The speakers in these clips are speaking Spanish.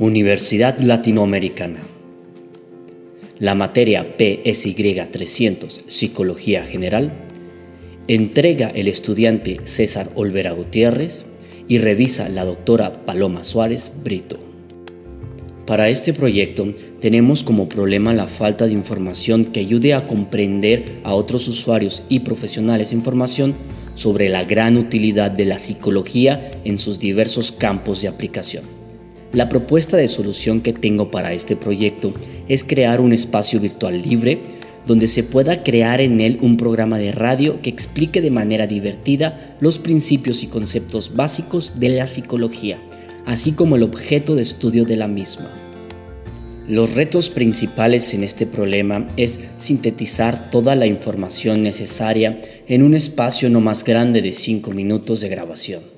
Universidad Latinoamericana. La materia PSY 300 Psicología General entrega el estudiante César Olvera Gutiérrez y revisa la doctora Paloma Suárez Brito. Para este proyecto tenemos como problema la falta de información que ayude a comprender a otros usuarios y profesionales información sobre la gran utilidad de la psicología en sus diversos campos de aplicación. La propuesta de solución que tengo para este proyecto es crear un espacio virtual libre donde se pueda crear en él un programa de radio que explique de manera divertida los principios y conceptos básicos de la psicología, así como el objeto de estudio de la misma. Los retos principales en este problema es sintetizar toda la información necesaria en un espacio no más grande de 5 minutos de grabación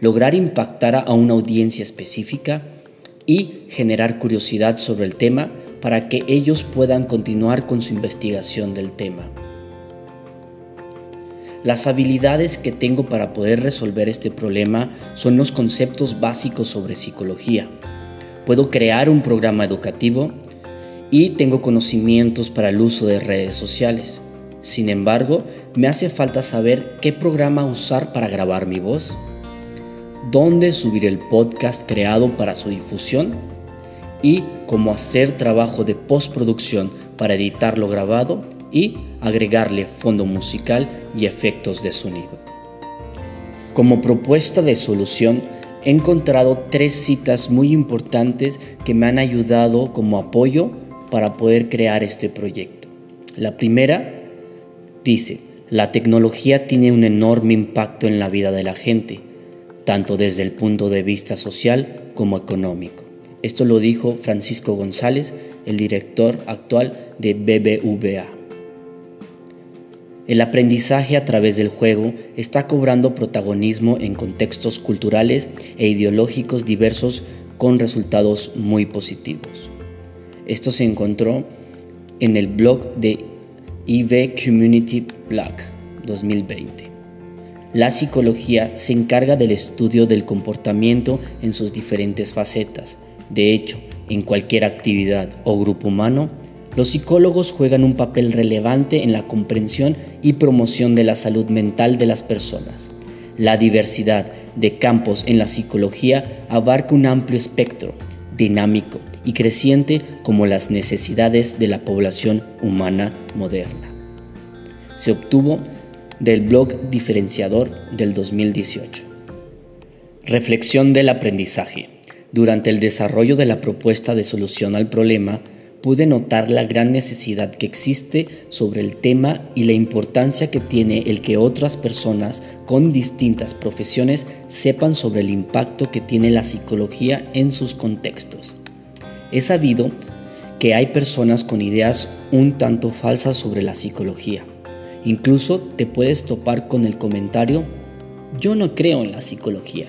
lograr impactar a una audiencia específica y generar curiosidad sobre el tema para que ellos puedan continuar con su investigación del tema. Las habilidades que tengo para poder resolver este problema son los conceptos básicos sobre psicología. Puedo crear un programa educativo y tengo conocimientos para el uso de redes sociales. Sin embargo, me hace falta saber qué programa usar para grabar mi voz dónde subir el podcast creado para su difusión y cómo hacer trabajo de postproducción para editar lo grabado y agregarle fondo musical y efectos de sonido. Como propuesta de solución, he encontrado tres citas muy importantes que me han ayudado como apoyo para poder crear este proyecto. La primera dice, la tecnología tiene un enorme impacto en la vida de la gente tanto desde el punto de vista social como económico. Esto lo dijo Francisco González, el director actual de BBVA. El aprendizaje a través del juego está cobrando protagonismo en contextos culturales e ideológicos diversos con resultados muy positivos. Esto se encontró en el blog de IV Community Blog 2020. La psicología se encarga del estudio del comportamiento en sus diferentes facetas. De hecho, en cualquier actividad o grupo humano, los psicólogos juegan un papel relevante en la comprensión y promoción de la salud mental de las personas. La diversidad de campos en la psicología abarca un amplio espectro, dinámico y creciente como las necesidades de la población humana moderna. Se obtuvo del blog diferenciador del 2018. Reflexión del aprendizaje. Durante el desarrollo de la propuesta de solución al problema, pude notar la gran necesidad que existe sobre el tema y la importancia que tiene el que otras personas con distintas profesiones sepan sobre el impacto que tiene la psicología en sus contextos. He sabido que hay personas con ideas un tanto falsas sobre la psicología Incluso te puedes topar con el comentario, yo no creo en la psicología,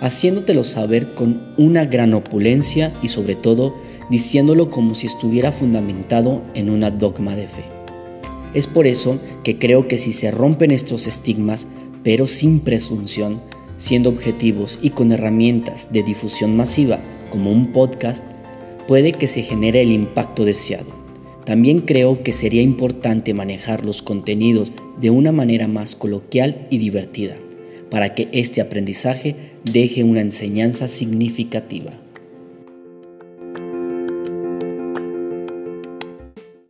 haciéndotelo saber con una gran opulencia y sobre todo diciéndolo como si estuviera fundamentado en una dogma de fe. Es por eso que creo que si se rompen estos estigmas, pero sin presunción, siendo objetivos y con herramientas de difusión masiva como un podcast, puede que se genere el impacto deseado también creo que sería importante manejar los contenidos de una manera más coloquial y divertida, para que este aprendizaje deje una enseñanza significativa.